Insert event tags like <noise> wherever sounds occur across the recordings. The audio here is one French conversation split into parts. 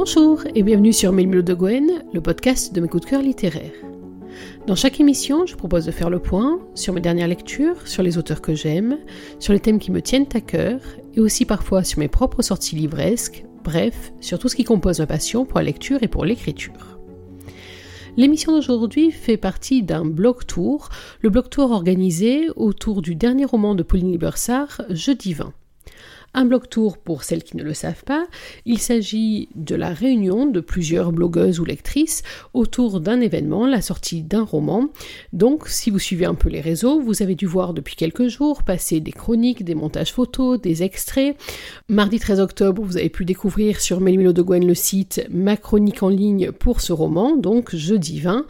Bonjour et bienvenue sur Mille de Gwen, le podcast de mes coups de cœur littéraires. Dans chaque émission, je propose de faire le point sur mes dernières lectures, sur les auteurs que j'aime, sur les thèmes qui me tiennent à cœur et aussi parfois sur mes propres sorties livresques, bref, sur tout ce qui compose ma passion pour la lecture et pour l'écriture. L'émission d'aujourd'hui fait partie d'un blog tour, le blog tour organisé autour du dernier roman de Pauline Libersart, Jeudi 20. Un blog tour, pour celles qui ne le savent pas, il s'agit de la réunion de plusieurs blogueuses ou lectrices autour d'un événement, la sortie d'un roman. Donc, si vous suivez un peu les réseaux, vous avez dû voir depuis quelques jours passer des chroniques, des montages photos, des extraits. Mardi 13 octobre, vous avez pu découvrir sur Mélimilo de Gwen le site ma chronique en ligne pour ce roman, donc jeudi 20.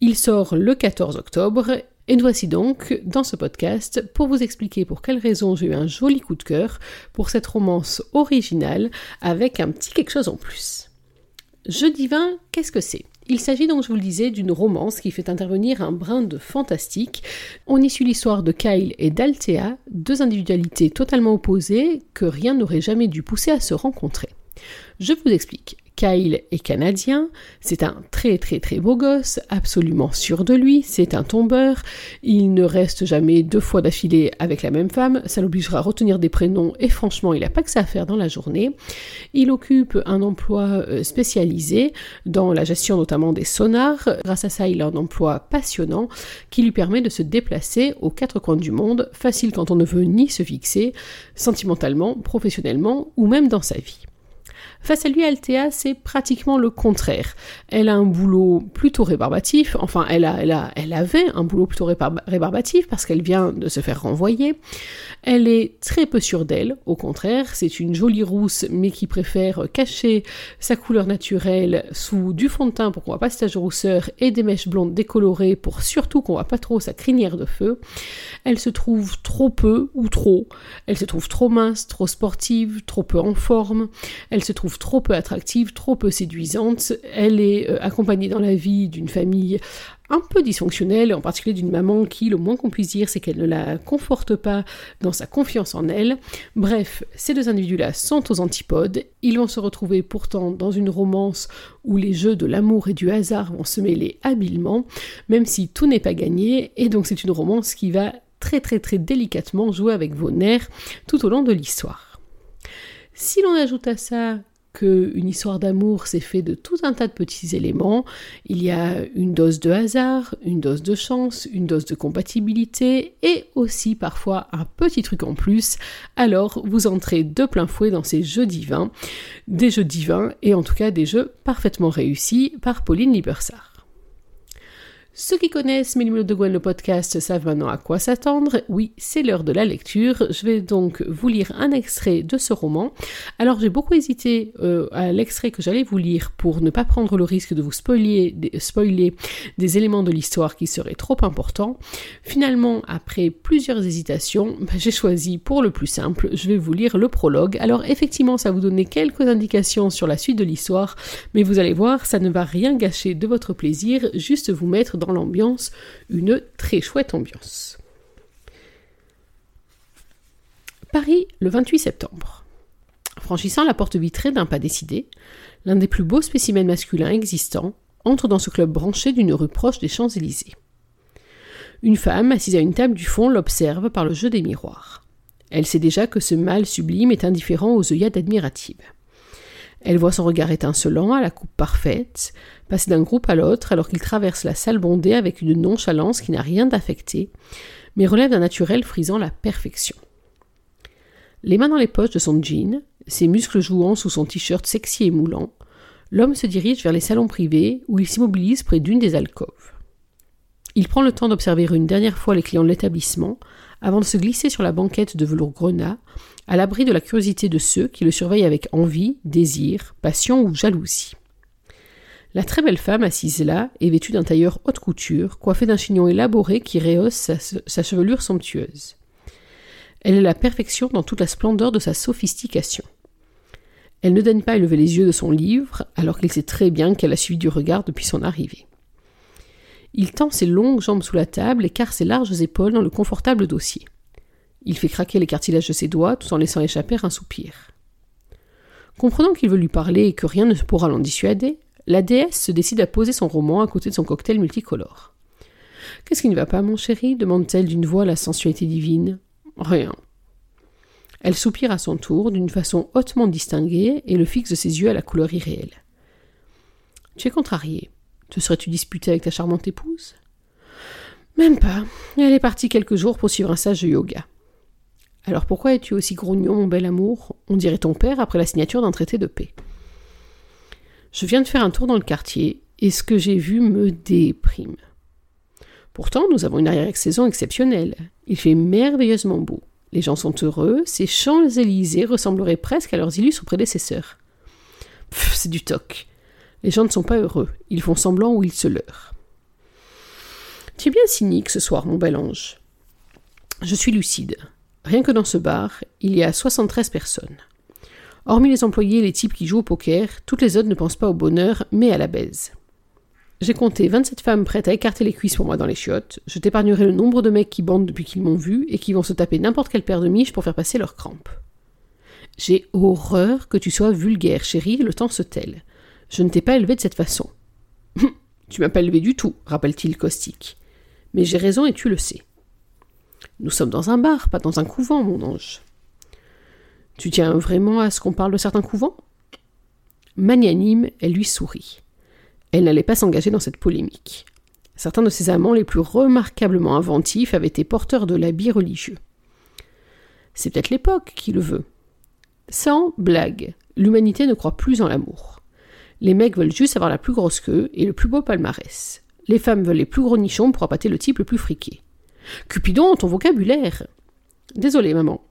Il sort le 14 octobre et nous voici donc dans ce podcast pour vous expliquer pour quelles raisons j'ai eu un joli coup de cœur pour cette romance originale avec un petit quelque chose en plus. Jeudi 20, qu'est-ce que c'est? Il s'agit donc, je vous le disais, d'une romance qui fait intervenir un brin de fantastique. On y suit l'histoire de Kyle et d'Althea, deux individualités totalement opposées que rien n'aurait jamais dû pousser à se rencontrer. Je vous explique. Kyle est canadien, c'est un très très très beau gosse, absolument sûr de lui, c'est un tombeur, il ne reste jamais deux fois d'affilée avec la même femme, ça l'obligera à retenir des prénoms et franchement il n'a pas que ça à faire dans la journée. Il occupe un emploi euh, spécialisé dans la gestion notamment des sonars, grâce à ça il a un emploi passionnant qui lui permet de se déplacer aux quatre coins du monde, facile quand on ne veut ni se fixer, sentimentalement, professionnellement ou même dans sa vie. Face à lui, Althea, c'est pratiquement le contraire. Elle a un boulot plutôt rébarbatif, enfin, elle, a, avait un boulot plutôt rébarbatif parce qu'elle vient de se faire renvoyer. Elle est très peu sûre d'elle, au contraire, c'est une jolie rousse, mais qui préfère cacher sa couleur naturelle sous du fond de teint pour qu'on voit pas sa rousseur et des mèches blondes décolorées pour surtout qu'on voit pas trop sa crinière de feu. Elle se trouve trop peu ou trop. Elle se trouve trop mince, trop sportive, trop peu en forme. Elle se trouve trop peu attractive, trop peu séduisante. Elle est euh, accompagnée dans la vie d'une famille un peu dysfonctionnelle, en particulier d'une maman qui, le moins qu'on puisse dire, c'est qu'elle ne la conforte pas dans sa confiance en elle. Bref, ces deux individus-là sont aux antipodes. Ils vont se retrouver pourtant dans une romance où les jeux de l'amour et du hasard vont se mêler habilement, même si tout n'est pas gagné, et donc c'est une romance qui va très très très délicatement jouer avec vos nerfs tout au long de l'histoire. Si l'on ajoute à ça une histoire d'amour s'est fait de tout un tas de petits éléments. Il y a une dose de hasard, une dose de chance, une dose de compatibilité et aussi parfois un petit truc en plus. Alors vous entrez de plein fouet dans ces jeux divins, des jeux divins et en tout cas des jeux parfaitement réussis par Pauline Libersart. Ceux qui connaissent Minimum de Gwen le podcast savent maintenant à quoi s'attendre. Oui, c'est l'heure de la lecture. Je vais donc vous lire un extrait de ce roman. Alors j'ai beaucoup hésité euh, à l'extrait que j'allais vous lire pour ne pas prendre le risque de vous spoiler, des éléments de l'histoire qui seraient trop importants. Finalement, après plusieurs hésitations, bah, j'ai choisi pour le plus simple, je vais vous lire le prologue. Alors effectivement, ça vous donner quelques indications sur la suite de l'histoire, mais vous allez voir, ça ne va rien gâcher de votre plaisir, juste vous mettre dans l'ambiance, une très chouette ambiance. Paris, le 28 septembre. Franchissant la porte vitrée d'un pas décidé, l'un des plus beaux spécimens masculins existants entre dans ce club branché d'une rue proche des Champs-Élysées. Une femme assise à une table du fond l'observe par le jeu des miroirs. Elle sait déjà que ce mâle sublime est indifférent aux œillades admiratives. Elle voit son regard étincelant, à la coupe parfaite, passer d'un groupe à l'autre alors qu'il traverse la salle bondée avec une nonchalance qui n'a rien d'affecté, mais relève d'un naturel frisant la perfection. Les mains dans les poches de son jean, ses muscles jouant sous son t-shirt sexy et moulant, l'homme se dirige vers les salons privés où il s'immobilise près d'une des alcôves. Il prend le temps d'observer une dernière fois les clients de l'établissement avant de se glisser sur la banquette de velours grenat à l'abri de la curiosité de ceux qui le surveillent avec envie, désir, passion ou jalousie. La très belle femme assise là est vêtue d'un tailleur haute couture, coiffée d'un chignon élaboré qui rehausse sa, chevelure somptueuse. Elle est la perfection dans toute la splendeur de sa sophistication. Elle ne daigne pas élever les yeux de son livre, alors qu'il sait très bien qu'elle a suivi du regard depuis son arrivée. Il tend ses longues jambes sous la table et carre ses larges épaules dans le confortable dossier. Il fait craquer les cartilages de ses doigts tout en laissant échapper un soupir. Comprenant qu'il veut lui parler et que rien ne pourra l'en dissuader, la déesse se décide à poser son roman à côté de son cocktail multicolore. Qu'est-ce qui ne va pas, mon chéri? demande-t-elle d'une voix à la sensualité divine. Rien. Elle soupire à son tour d'une façon hautement distinguée et le fixe de ses yeux à la couleur irréelle. Tu es contrarié. Te serais-tu disputé avec ta charmante épouse? Même pas. Elle est partie quelques jours pour suivre un stage de yoga. Alors pourquoi es-tu aussi grognon, mon bel amour? On dirait ton père après la signature d'un traité de paix. Je viens de faire un tour dans le quartier et ce que j'ai vu me déprime. Pourtant, nous avons une arrière-saison exceptionnelle. Il fait merveilleusement beau. Les gens sont heureux, ces Champs-Élysées ressembleraient presque à leurs illustres prédécesseurs. C'est du toc. Les gens ne sont pas heureux, ils font semblant ou ils se leurrent. Tu es bien cynique ce soir, mon bel ange. Je suis lucide. Rien que dans ce bar, il y a 73 personnes. Hormis les employés et les types qui jouent au poker, toutes les autres ne pensent pas au bonheur, mais à la baise. J'ai compté 27 femmes prêtes à écarter les cuisses pour moi dans les chiottes. Je t'épargnerai le nombre de mecs qui bandent depuis qu'ils m'ont vu et qui vont se taper n'importe quelle paire de miches pour faire passer leurs crampes. J'ai horreur que tu sois vulgaire, chérie, le temps se telle. Je ne t'ai pas élevé de cette façon. <laughs> tu m'as pas élevé du tout, rappelle-t-il caustique. Mais j'ai raison et tu le sais. Nous sommes dans un bar, pas dans un couvent, mon ange. Tu tiens vraiment à ce qu'on parle de certains couvents? Magnanime, elle lui sourit. Elle n'allait pas s'engager dans cette polémique. Certains de ses amants les plus remarquablement inventifs avaient été porteurs de l'habit religieux. C'est peut-être l'époque qui le veut. Sans blague, l'humanité ne croit plus en l'amour. Les mecs veulent juste avoir la plus grosse queue et le plus beau palmarès. Les femmes veulent les plus gros nichons pour appâter le type le plus friqué. Cupidon, ton vocabulaire Désolé, maman.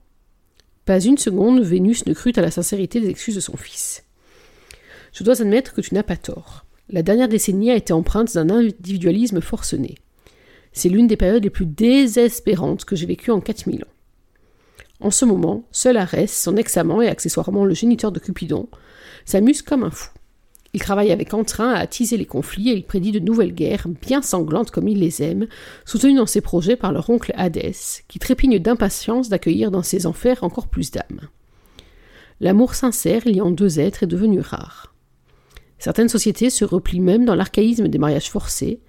Pas une seconde, Vénus ne crut à la sincérité des excuses de son fils. Je dois admettre que tu n'as pas tort. La dernière décennie a été empreinte d'un individualisme forcené. C'est l'une des périodes les plus désespérantes que j'ai vécues en 4000 ans. En ce moment, seul Arès, son ex-amant et accessoirement le géniteur de Cupidon, s'amuse comme un fou. Il travaille avec entrain à attiser les conflits et il prédit de nouvelles guerres, bien sanglantes comme il les aime, soutenues dans ses projets par leur oncle Hadès, qui trépigne d'impatience d'accueillir dans ses enfers encore plus d'âmes. L'amour sincère liant deux êtres est devenu rare. Certaines sociétés se replient même dans l'archaïsme des mariages forcés,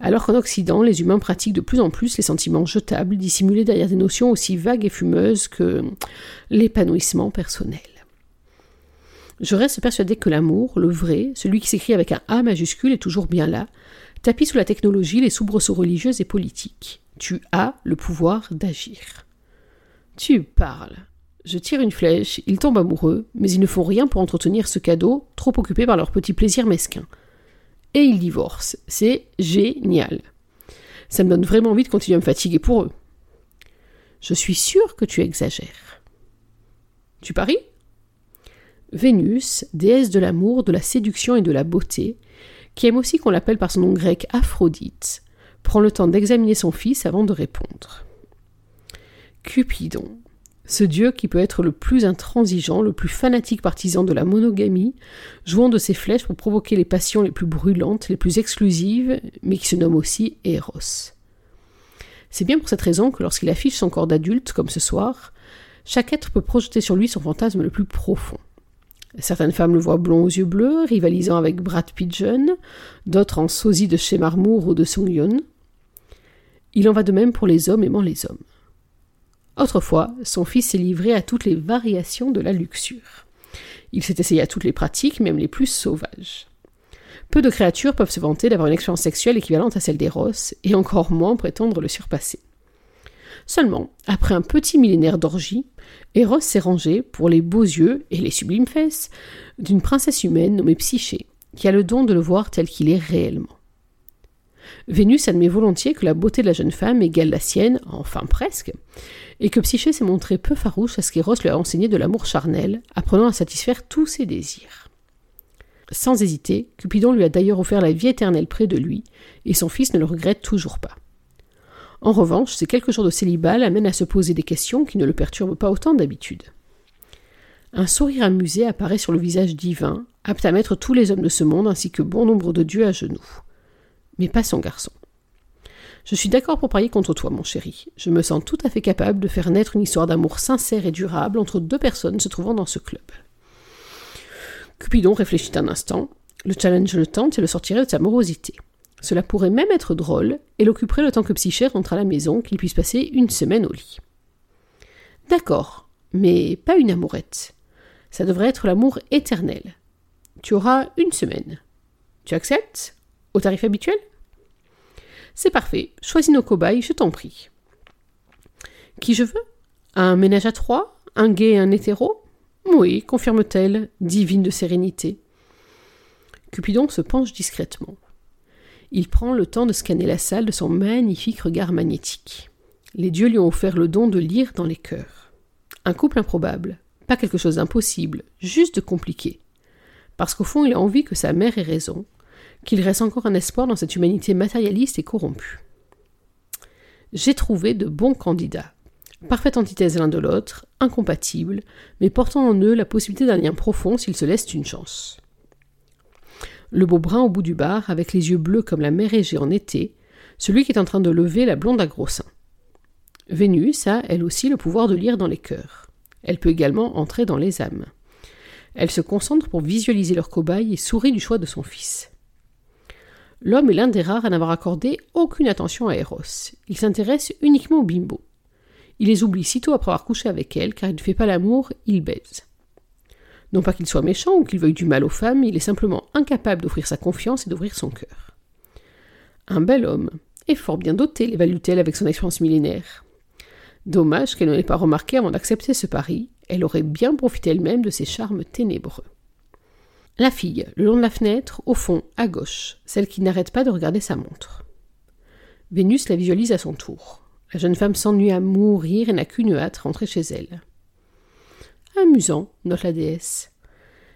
alors qu'en Occident, les humains pratiquent de plus en plus les sentiments jetables, dissimulés derrière des notions aussi vagues et fumeuses que l'épanouissement personnel. Je reste persuadé que l'amour, le vrai, celui qui s'écrit avec un A majuscule, est toujours bien là, tapis sous la technologie, les soubresauts religieuses et politiques. Tu as le pouvoir d'agir. Tu parles. Je tire une flèche, ils tombent amoureux, mais ils ne font rien pour entretenir ce cadeau, trop occupés par leurs petits plaisirs mesquins. Et ils divorcent. C'est génial. Ça me donne vraiment envie de continuer à me fatiguer pour eux. Je suis sûre que tu exagères. Tu paries? Vénus, déesse de l'amour, de la séduction et de la beauté, qui aime aussi qu'on l'appelle par son nom grec Aphrodite, prend le temps d'examiner son fils avant de répondre. Cupidon, ce dieu qui peut être le plus intransigeant, le plus fanatique partisan de la monogamie, jouant de ses flèches pour provoquer les passions les plus brûlantes, les plus exclusives, mais qui se nomme aussi Eros. C'est bien pour cette raison que lorsqu'il affiche son corps d'adulte, comme ce soir, chaque être peut projeter sur lui son fantasme le plus profond. Certaines femmes le voient blond aux yeux bleus, rivalisant avec Brad jeune, d'autres en sosie de chez Marmour ou de Song Yun. Il en va de même pour les hommes aimant les hommes. Autrefois, son fils s'est livré à toutes les variations de la luxure. Il s'est essayé à toutes les pratiques, même les plus sauvages. Peu de créatures peuvent se vanter d'avoir une expérience sexuelle équivalente à celle d'Eros, et encore moins prétendre le surpasser. Seulement, après un petit millénaire d'orgie, Eros s'est rangé, pour les beaux yeux et les sublimes fesses, d'une princesse humaine nommée Psyché, qui a le don de le voir tel qu'il est réellement. Vénus admet volontiers que la beauté de la jeune femme égale la sienne, enfin presque, et que Psyché s'est montré peu farouche à ce qu'Eros lui a enseigné de l'amour charnel, apprenant à satisfaire tous ses désirs. Sans hésiter, Cupidon lui a d'ailleurs offert la vie éternelle près de lui, et son fils ne le regrette toujours pas. En revanche, ces quelques jours de célibat l'amènent à se poser des questions qui ne le perturbent pas autant d'habitude. Un sourire amusé apparaît sur le visage divin, apte à mettre tous les hommes de ce monde ainsi que bon nombre de dieux à genoux. Mais pas son garçon. Je suis d'accord pour parier contre toi, mon chéri. Je me sens tout à fait capable de faire naître une histoire d'amour sincère et durable entre deux personnes se trouvant dans ce club. Cupidon réfléchit un instant, le challenge le tente et le sortirait de sa morosité. Cela pourrait même être drôle et l'occuperait le temps que Psyché rentre à la maison, qu'il puisse passer une semaine au lit. D'accord, mais pas une amourette. Ça devrait être l'amour éternel. Tu auras une semaine. Tu acceptes? Au tarif habituel? C'est parfait. Choisis nos cobayes, je t'en prie. Qui je veux? Un ménage à trois? Un gay et un hétéro? Oui, confirme-t-elle, divine de sérénité. Cupidon se penche discrètement. Il prend le temps de scanner la salle de son magnifique regard magnétique. Les dieux lui ont offert le don de lire dans les cœurs. Un couple improbable, pas quelque chose d'impossible, juste de compliqué. Parce qu'au fond, il a envie que sa mère ait raison, qu'il reste encore un espoir dans cette humanité matérialiste et corrompue. J'ai trouvé de bons candidats, parfaite antithèse l'un de l'autre, incompatibles, mais portant en eux la possibilité d'un lien profond s'ils se laissent une chance. Le beau brun au bout du bar, avec les yeux bleus comme la mer Égée en été, celui qui est en train de lever la blonde à gros seins. Vénus a, elle aussi, le pouvoir de lire dans les cœurs. Elle peut également entrer dans les âmes. Elle se concentre pour visualiser leur cobaye et sourit du choix de son fils. L'homme est l'un des rares à n'avoir accordé aucune attention à Eros. Il s'intéresse uniquement aux bimbo. Il les oublie sitôt après avoir couché avec elles, car il ne fait pas l'amour, il baise. Non pas qu'il soit méchant ou qu'il veuille du mal aux femmes, il est simplement incapable d'offrir sa confiance et d'ouvrir son cœur. Un bel homme, et fort bien doté, l'évalue-t-elle avec son expérience millénaire. Dommage qu'elle ne l'ait pas remarqué avant d'accepter ce pari, elle aurait bien profité elle-même de ses charmes ténébreux. La fille, le long de la fenêtre, au fond, à gauche, celle qui n'arrête pas de regarder sa montre. Vénus la visualise à son tour. La jeune femme s'ennuie à mourir et n'a qu'une hâte rentrer chez elle. Amusant, note la déesse.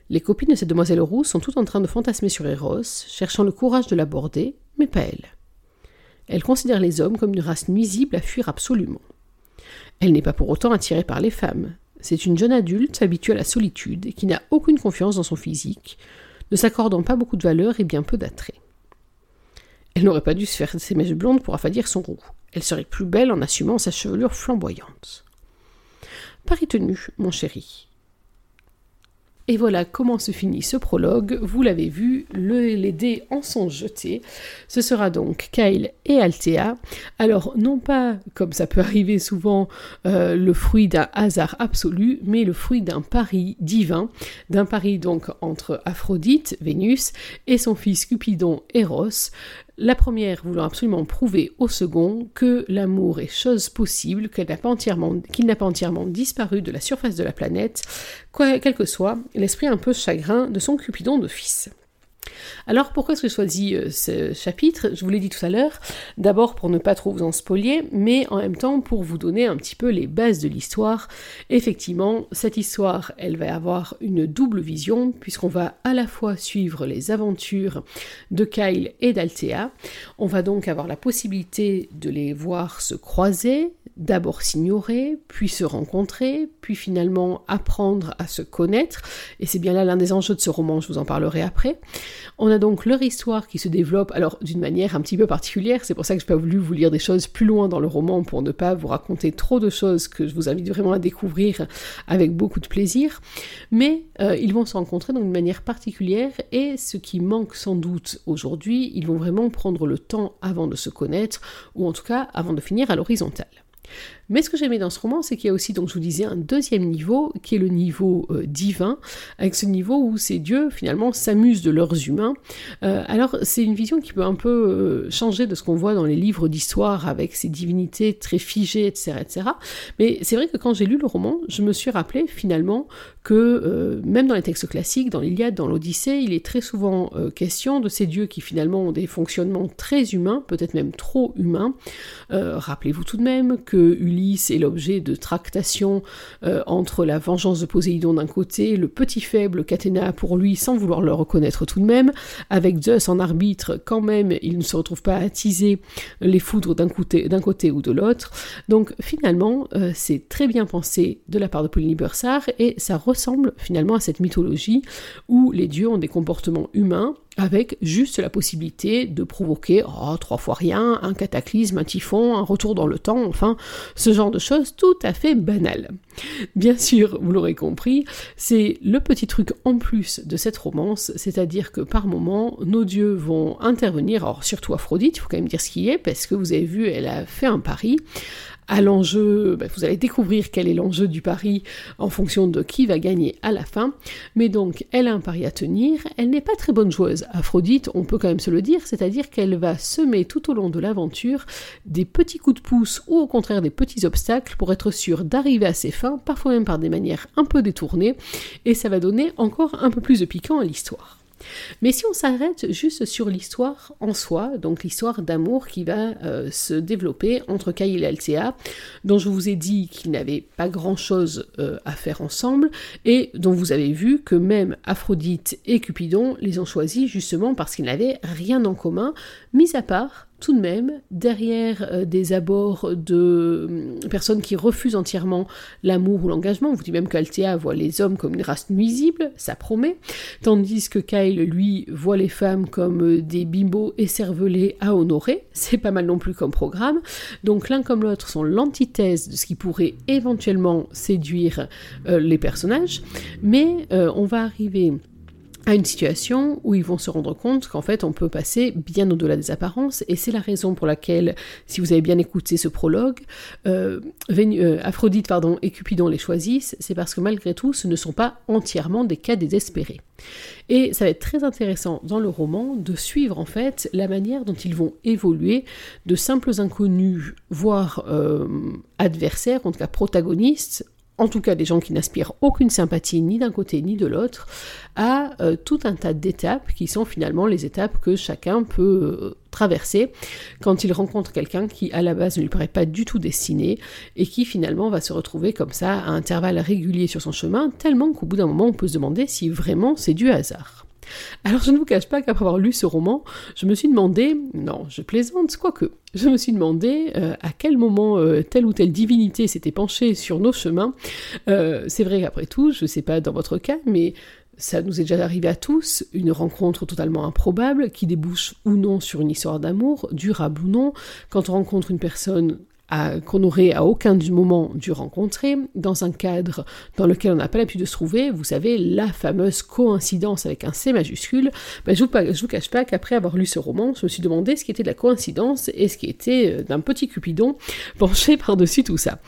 Les copines de cette demoiselle rousse sont toutes en train de fantasmer sur Eros, cherchant le courage de l'aborder, mais pas elle. Elle considère les hommes comme une race nuisible à fuir absolument. Elle n'est pas pour autant attirée par les femmes. C'est une jeune adulte habituée à la solitude qui n'a aucune confiance dans son physique, ne s'accordant pas beaucoup de valeur et bien peu d'attrait. Elle n'aurait pas dû se faire ses mèches blondes pour affadir son roux. Elle serait plus belle en assumant sa chevelure flamboyante. Paris tenu, mon chéri. Et voilà comment se finit ce prologue. Vous l'avez vu, les dés en sont jetés. Ce sera donc Kyle et Althea. Alors, non pas, comme ça peut arriver souvent, euh, le fruit d'un hasard absolu, mais le fruit d'un pari divin, d'un pari donc entre Aphrodite, Vénus, et son fils Cupidon, Eros, la première voulant absolument prouver au second que l'amour est chose possible, qu'il n'a pas, entièrement, disparu de la surface de la planète, quel que soit l'esprit un peu chagrin de son Cupidon de fils. Alors pourquoi est-ce que j'ai choisi euh, ce chapitre? Je vous l'ai dit tout à l'heure, d'abord pour ne pas trop vous en spolier, mais en même temps pour vous donner un petit peu les bases de l'histoire. Effectivement, cette histoire, elle va avoir une double vision, puisqu'on va à la fois suivre les aventures de Kyle et d'Althea. On va donc avoir la possibilité de les voir se croiser, d'abord s'ignorer, puis se rencontrer, puis finalement apprendre à se connaître. Et c'est bien là l'un des enjeux de ce roman, je vous en parlerai après. On a donc leur histoire qui se développe, alors d'une manière un petit peu particulière, c'est pour ça que je n'ai pas voulu vous lire des choses plus loin dans le roman pour ne pas vous raconter trop de choses que je vous invite vraiment à découvrir avec beaucoup de plaisir. Mais euh, ils vont se rencontrer d'une manière particulière et ce qui manque sans doute aujourd'hui, ils vont vraiment prendre le temps avant de se connaître, ou en tout cas avant de finir à l'horizontale. Mais ce que j'aimais dans ce roman, c'est qu'il y a aussi, donc je vous disais, un deuxième niveau, qui est le niveau euh, divin, avec ce niveau où ces dieux, finalement, s'amusent de leurs humains. Euh, alors, c'est une vision qui peut un peu euh, changer de ce qu'on voit dans les livres d'histoire, avec ces divinités très figées, etc. etc. Mais c'est vrai que quand j'ai lu le roman, je me suis rappelé, finalement, que même dans les textes classiques, dans l'Iliade, dans l'Odyssée, il est très souvent question de ces dieux qui, finalement, ont des fonctionnements très humains, peut-être même trop humains. Rappelez-vous tout de même que Ulysse est l'objet de tractations euh, entre la vengeance de Poséidon d'un côté, le petit faible qu'Athéna a pour lui sans vouloir le reconnaître tout de même, avec Zeus en arbitre, quand même il ne se retrouve pas à attiser les foudres d'un côté, ou de l'autre. Donc finalement, euh, c'est très bien pensé de la part de Pauline et ça ressemble finalement à cette mythologie où les dieux ont des comportements humains avec juste la possibilité de provoquer oh, trois fois rien, un cataclysme, un typhon, un retour dans le temps, enfin ce genre de choses tout à fait banales. Bien sûr, vous l'aurez compris, c'est le petit truc en plus de cette romance, c'est-à-dire que par moment, nos dieux vont intervenir, alors surtout Aphrodite, il faut quand même dire ce qui est, parce que vous avez vu, elle a fait un pari, à l'enjeu, ben, vous allez découvrir quel est l'enjeu du pari en fonction de qui va gagner à la fin. Mais donc, elle a un pari à tenir. Elle n'est pas très bonne joueuse, Aphrodite, on peut quand même se le dire, c'est-à-dire qu'elle va semer tout au long de l'aventure des petits coups de pouce ou au contraire des petits obstacles pour être sûre d'arriver à ses fins, parfois même par des manières un peu détournées, et ça va donner encore un peu plus de piquant à l'histoire. Mais si on s'arrête juste sur l'histoire en soi, donc l'histoire d'amour qui va euh, se développer entre Kyle et Althea, dont je vous ai dit qu'ils n'avaient pas grand-chose euh, à faire ensemble, et dont vous avez vu que même Aphrodite et Cupidon les ont choisis justement parce qu'ils n'avaient rien en commun, mis à part tout de même, derrière euh, des abords de hum, personnes qui refusent entièrement l'amour ou l'engagement, on vous dit même qu'Althea voit les hommes comme une race nuisible, ça promet, tandis que Kyle, lui, voit les femmes comme euh, des bimbos écervelés à honorer, c'est pas mal non plus comme programme, donc l'un comme l'autre sont l'antithèse de ce qui pourrait éventuellement séduire euh, les personnages, mais on va arriver à une situation où ils vont se rendre compte qu'en fait on peut passer bien au-delà des apparences et c'est la raison pour laquelle, si vous avez bien écouté ce prologue, euh, euh, Aphrodite et Cupidon les choisissent, c'est parce que malgré tout ce ne sont pas entièrement des cas désespérés. Et ça va être très intéressant dans le roman de suivre en fait la manière dont ils vont évoluer de simples inconnus, voire euh, adversaires, en tout cas protagonistes, en tout cas des gens qui n'aspirent aucune sympathie ni d'un côté ni de l'autre, à euh, tout un tas d'étapes qui sont finalement les étapes que chacun peut euh, traverser quand il rencontre quelqu'un qui à la base ne lui paraît pas du tout destiné et qui finalement va se retrouver comme ça à intervalles réguliers sur son chemin, tellement qu'au bout d'un moment on peut se demander si vraiment c'est du hasard. Alors je ne vous cache pas qu'après avoir lu ce roman, je me suis demandé, non, je plaisante, quoique, je me suis demandé euh, à quel moment euh, telle ou telle divinité s'était penchée sur nos chemins. Euh, c'est vrai qu'après tout, je ne sais pas dans votre cas, mais ça nous est déjà arrivé à tous, une rencontre totalement improbable qui débouche ou non sur une histoire d'amour, durable ou non, quand on rencontre une personne qu'on n'aurait à aucun moment dû rencontrer, dans un cadre dans lequel on n'a pas l'habitude de se trouver, vous savez, la fameuse coïncidence avec un C majuscule, ben je ne vous, cache pas qu'après avoir lu ce roman, je me suis demandé ce qui était de la coïncidence et ce qui était euh, d'un petit Cupidon <laughs> penché par-dessus tout ça.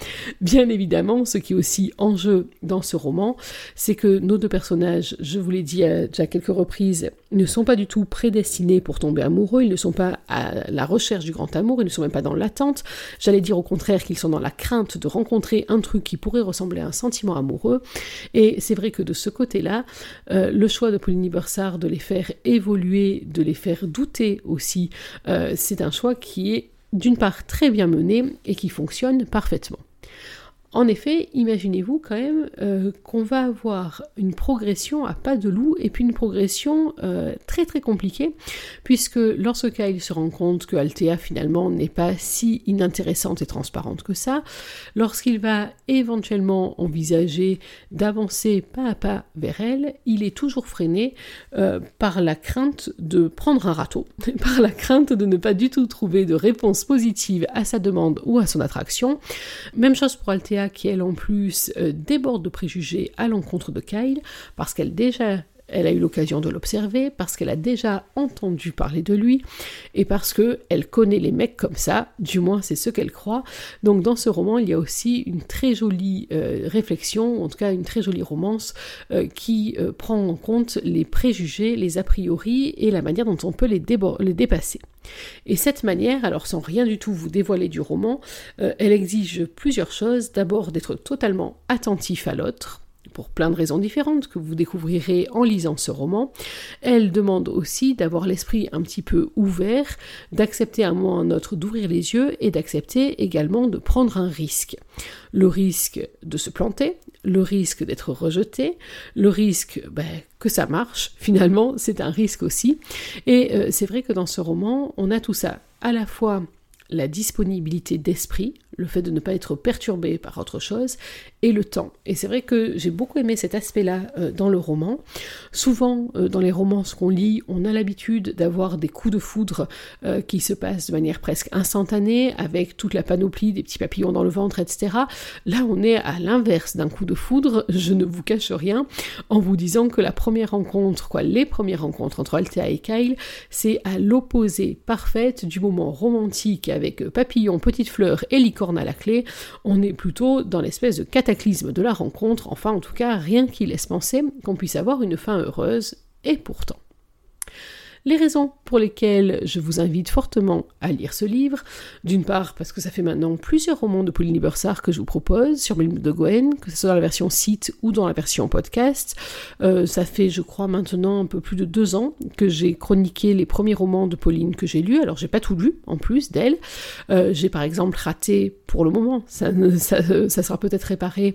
Bien évidemment, ce qui est aussi en jeu dans ce roman, c'est que nos deux personnages, je vous l'ai dit à déjà quelques reprises, ne sont pas du tout prédestinés pour tomber amoureux, ils ne sont pas à la recherche du grand amour, ils ne sont même pas dans l'attente. Au contraire qu'ils sont dans la crainte de rencontrer un truc qui pourrait ressembler à un sentiment amoureux. Et c'est vrai que de ce côté-là, euh, le choix de Pauline Bursard de les faire évoluer, de les faire douter aussi, euh, c'est un choix qui est d'une part très bien mené et qui fonctionne parfaitement. En effet, imaginez-vous quand même euh, qu'on va avoir une progression à pas de loup et puis une progression euh, très très compliquée puisque lorsque Kyle se rend compte que Althea finalement n'est pas si inintéressante et transparente que ça, lorsqu'il va éventuellement envisager d'avancer pas à pas vers elle, il est toujours freiné euh, par la crainte de prendre un râteau, <laughs> par la crainte de ne pas du tout trouver de réponse positive à sa demande ou à son attraction. Même chose pour Qui elle en plus euh, déborde de préjugés à l'encontre de Kyle parce qu'elle déjà elle a eu l'occasion de l'observer parce qu'elle a déjà entendu parler de lui et parce que elle connaît les mecs comme ça, du moins c'est ce qu'elle croit. Donc dans ce roman, il y a aussi une très jolie euh, réflexion, en tout cas une très jolie romance euh, qui prend en compte les préjugés, les a priori et la manière dont on peut les, dépasser. Et cette manière, alors sans rien du tout vous dévoiler du roman, euh, elle exige plusieurs choses. D'abord d'être totalement attentif à l'autre, pour plein de raisons différentes que vous découvrirez en lisant ce roman. Elle demande aussi d'avoir l'esprit un petit peu ouvert, d'accepter un moment ou un autre d'ouvrir les yeux et d'accepter également de prendre un risque. Le risque de se planter, le risque d'être rejeté, le risque ben, que ça marche, <laughs> finalement, c'est un risque aussi. Et euh, c'est vrai que dans ce roman, on a tout ça, à la fois la disponibilité d'esprit, le fait de ne pas être perturbé par autre chose, et le temps. Et c'est vrai que j'ai beaucoup aimé cet aspect-là euh, dans le roman. Souvent, euh, dans les romans qu'on lit, on a l'habitude d'avoir des coups de foudre euh, qui se passent de manière presque instantanée, avec toute la panoplie des petits papillons dans le ventre, etc. Là, on est à l'inverse d'un coup de foudre, je ne vous cache rien, en vous disant que la première rencontre, quoi, les premières rencontres entre Althea et Kyle, c'est à l'opposé parfaite du moment romantique avec papillons, petites fleurs et licorne à la clé. On est plutôt dans l'espèce de cataclysme de la rencontre, enfin en tout cas rien qui laisse penser qu'on puisse avoir une fin heureuse, et pourtant. Les raisons pour lesquelles je vous invite fortement à lire ce livre, d'une part parce que ça fait maintenant plusieurs romans de Pauline Libersard que je vous propose sur Mille de Gwen, que ce soit dans la version site ou dans la version podcast. Euh, ça fait, je crois, maintenant un peu plus de deux ans que j'ai chroniqué les premiers romans de Pauline que j'ai lus. Alors j'ai pas tout lu en plus d'elle. Euh, j'ai par exemple raté pour le moment, ça, ça, sera peut-être réparé,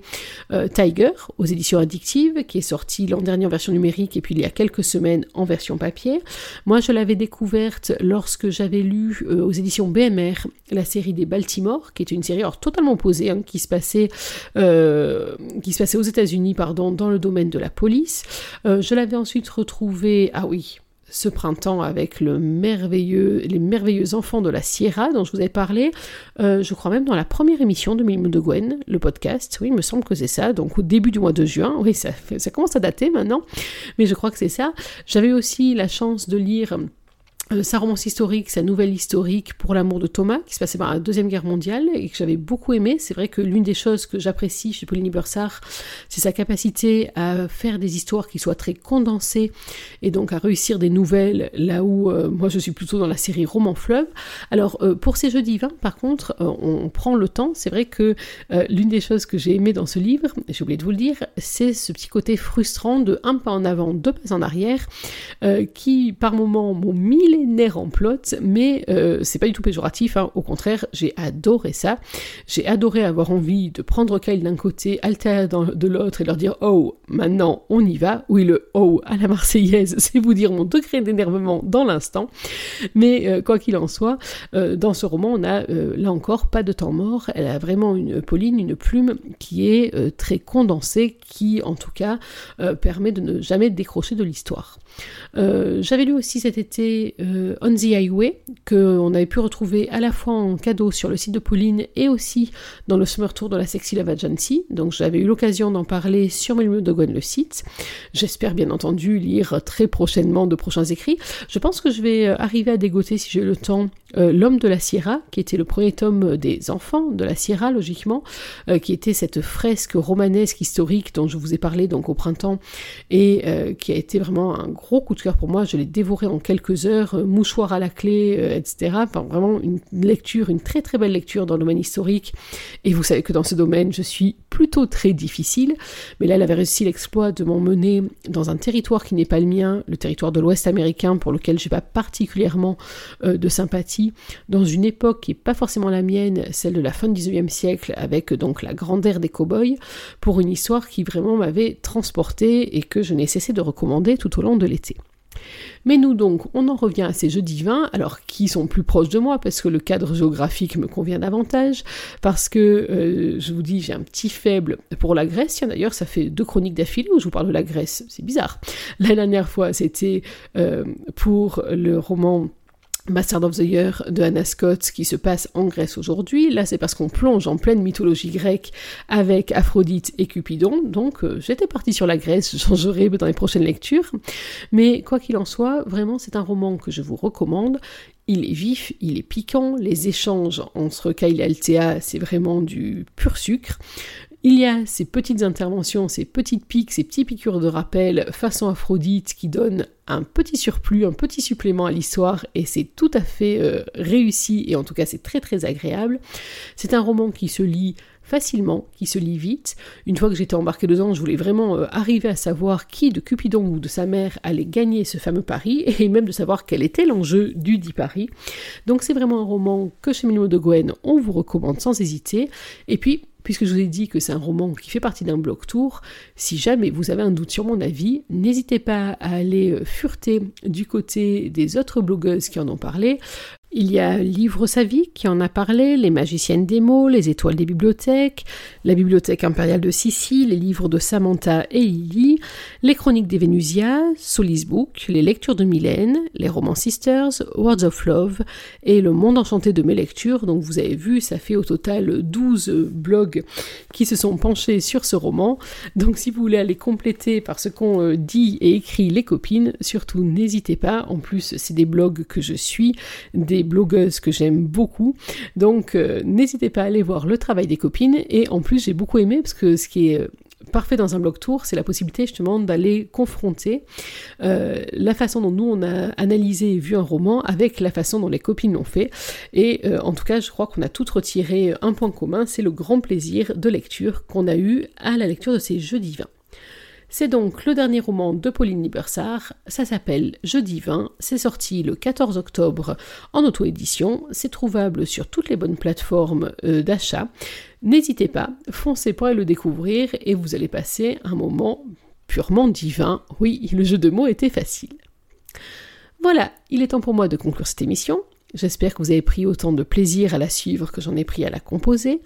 euh, Tiger aux éditions addictives, qui est sorti l'an dernier en version numérique et puis il y a quelques semaines en version papier. Moi, je l'avais découverte lorsque j'avais lu euh, aux éditions BMR la série des Baltimore, qui est une série totalement opposée, hein, qui, se passait, euh, qui se passait aux États-Unis, pardon, dans le domaine de la police. Euh, je l'avais ensuite retrouvée, ah oui, ce printemps avec le merveilleux, les merveilleux enfants de la Sierra dont je vous avais parlé, euh, je crois même dans la première émission de Mime de Gwen, le podcast, oui, il me semble que c'est ça, donc au début du mois de juin, oui, ça, ça commence à dater maintenant, mais je crois que c'est ça. J'avais aussi la chance de lire sa romance historique, sa nouvelle historique pour l'amour de Thomas, qui se passait par la Deuxième Guerre mondiale et que j'avais beaucoup aimé. C'est vrai que l'une des choses que j'apprécie chez Pauline Bursard, c'est sa capacité à faire des histoires qui soient très condensées et donc à réussir des nouvelles là où euh, moi je suis plutôt dans la série roman fleuve. Alors euh, pour ces jeux divins, par contre, on prend le temps. C'est vrai que l'une des choses que j'ai aimé dans ce livre, j'ai oublié de vous le dire, c'est ce petit côté frustrant de un pas en avant, deux pas en arrière, qui par moments m'ont mis millénaire en plot, mais euh, c'est pas du tout péjoratif, hein. au contraire, j'ai adoré ça. J'ai adoré avoir envie de prendre Kyle d'un côté, Alter de l'autre et leur dire oh, maintenant on y va. Oui, le oh à la Marseillaise, <laughs> c'est vous dire mon degré d'énervement dans l'instant. Mais euh, quoi qu'il en soit, euh, dans ce roman, on a là encore pas de temps mort. Elle a vraiment une Pauline, une plume qui est très condensée, qui en tout cas permet de ne jamais décrocher de l'histoire. J'avais lu aussi cet été euh, On the Highway, qu'on avait pu retrouver à la fois en cadeau sur le site de Pauline et aussi dans le Summer Tour de la Sexy Love Agency. Donc j'avais eu l'occasion d'en parler sur Melmo de Gwen le site. J'espère bien entendu lire très prochainement de prochains écrits. Je pense que je vais euh, arriver à dégoter si j'ai le temps euh, L'homme de la Sierra, qui était le premier tome des enfants de la Sierra, logiquement, qui était cette fresque romanesque historique dont je vous ai parlé donc au printemps et qui a été vraiment un gros coup de cœur pour moi. Je l'ai dévoré en quelques heures euh, mouchoir à la clé, euh, etc. Enfin, vraiment une lecture, une très très belle lecture dans le domaine historique. Et vous savez que dans ce domaine, je suis plutôt très difficile. Mais là, elle avait réussi l'exploit de m'emmener dans un territoire qui n'est pas le mien, le territoire de l'Ouest américain, pour lequel j'ai pas particulièrement euh, de sympathie, dans une époque qui n'est pas forcément la mienne, celle de la fin du 19e siècle, avec donc la grande ère des cow-boys, pour une histoire qui vraiment m'avait transporté et que je n'ai cessé de recommander tout au long de Mais nous donc, on en revient à ces jeux divins, alors qui sont plus proches de moi, parce que le cadre géographique me convient davantage, parce que, euh, je vous dis, j'ai un petit faible pour la Grèce. Tiens, d'ailleurs, ça fait deux chroniques d'affilée où je vous parle de la Grèce. C'est bizarre. La dernière fois, c'était euh, pour le roman Master of the Year de Anna Scott qui se passe en Grèce aujourd'hui. Là, c'est parce qu'on plonge en pleine mythologie grecque avec Aphrodite et Cupidon. Donc, euh, j'étais partie sur la Grèce, <laughs> je changerai dans les prochaines lectures. Mais quoi qu'il en soit, vraiment, c'est un roman que je vous recommande. Il est vif, il est piquant, les échanges entre Kyle et Althea, c'est vraiment du pur sucre. Il y a ces petites interventions, ces petites piques, ces petits piqûres de rappel façon Aphrodite qui donnent un petit surplus, un petit supplément à l'histoire et c'est tout à fait euh, réussi et en tout cas c'est très très agréable. C'est un roman qui se lit facilement, qui se lit vite. Une fois que j'étais embarqué dedans, je voulais vraiment euh, arriver à savoir qui de Cupidon ou de sa mère allait gagner ce fameux pari, <laughs> et même de savoir quel était l'enjeu du dit pari. Donc c'est vraiment un roman que chez Milo de Gwen, on vous recommande sans hésiter. Et puis, puisque je vous ai dit que c'est un roman qui fait partie d'un bloc tour, si jamais vous avez un doute sur mon avis, n'hésitez pas à aller fureter du côté des autres blogueuses qui en ont parlé. Il y a Livre sa vie qui en a parlé, Les magiciennes des mots, Les étoiles des bibliothèques, La bibliothèque impériale de Sicile, les livres de Samantha et Lily, Les chroniques des Vénusia, Solis Book, Les lectures de Mylène, Les romans Sisters, Words of Love et Le monde enchanté de mes lectures. Donc vous avez vu, ça fait au total 12 blogs qui se sont penchés sur ce roman. Donc si vous voulez aller compléter par ce qu'ont euh, dit et écrit les copines, surtout n'hésitez pas. En plus, c'est des blogs que je suis, des blogueuses que j'aime beaucoup. Donc euh, n'hésitez pas à aller voir le travail des copines. Et en plus, j'ai beaucoup aimé parce que ce qui est euh, parfait dans un blog tour, c'est la possibilité justement d'aller confronter la façon dont nous on a analysé et vu un roman avec la façon dont les copines l'ont fait. Et en tout cas, je crois qu'on a toutes retiré un point commun, c'est le grand plaisir de lecture qu'on a eu à la lecture de ces jeux divins. C'est donc le dernier roman de Pauline Libersart, ça s'appelle Je divin, c'est sorti le 14 octobre en auto-édition, c'est trouvable sur toutes les bonnes plateformes euh, d'achat. N'hésitez pas, foncez pour aller le découvrir et vous allez passer un moment purement divin. Oui, le jeu de mots était facile. Voilà, il est temps pour moi de conclure cette émission. J'espère que vous avez pris autant de plaisir à la suivre que j'en ai pris à la composer.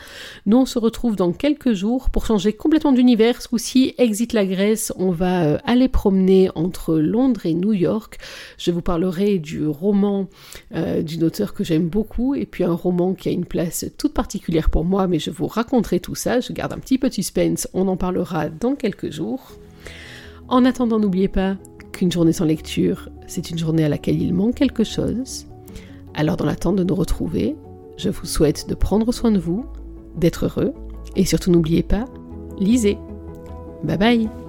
Nous, on se retrouve dans quelques jours pour changer complètement d'univers. Ce coup-ci, exit la Grèce, on va euh, aller promener entre Londres et New York. Je vous parlerai du roman euh, d'une auteure que j'aime beaucoup et puis un roman qui a une place toute particulière pour moi, mais je vous raconterai tout ça. Je garde un petit peu de suspense, on en parlera dans quelques jours. En attendant, n'oubliez pas qu'une journée sans lecture, c'est une journée à laquelle il manque quelque chose. Alors dans l'attente de nous retrouver, je vous souhaite de prendre soin de vous, d'être heureux, et surtout n'oubliez pas, lisez. Bye bye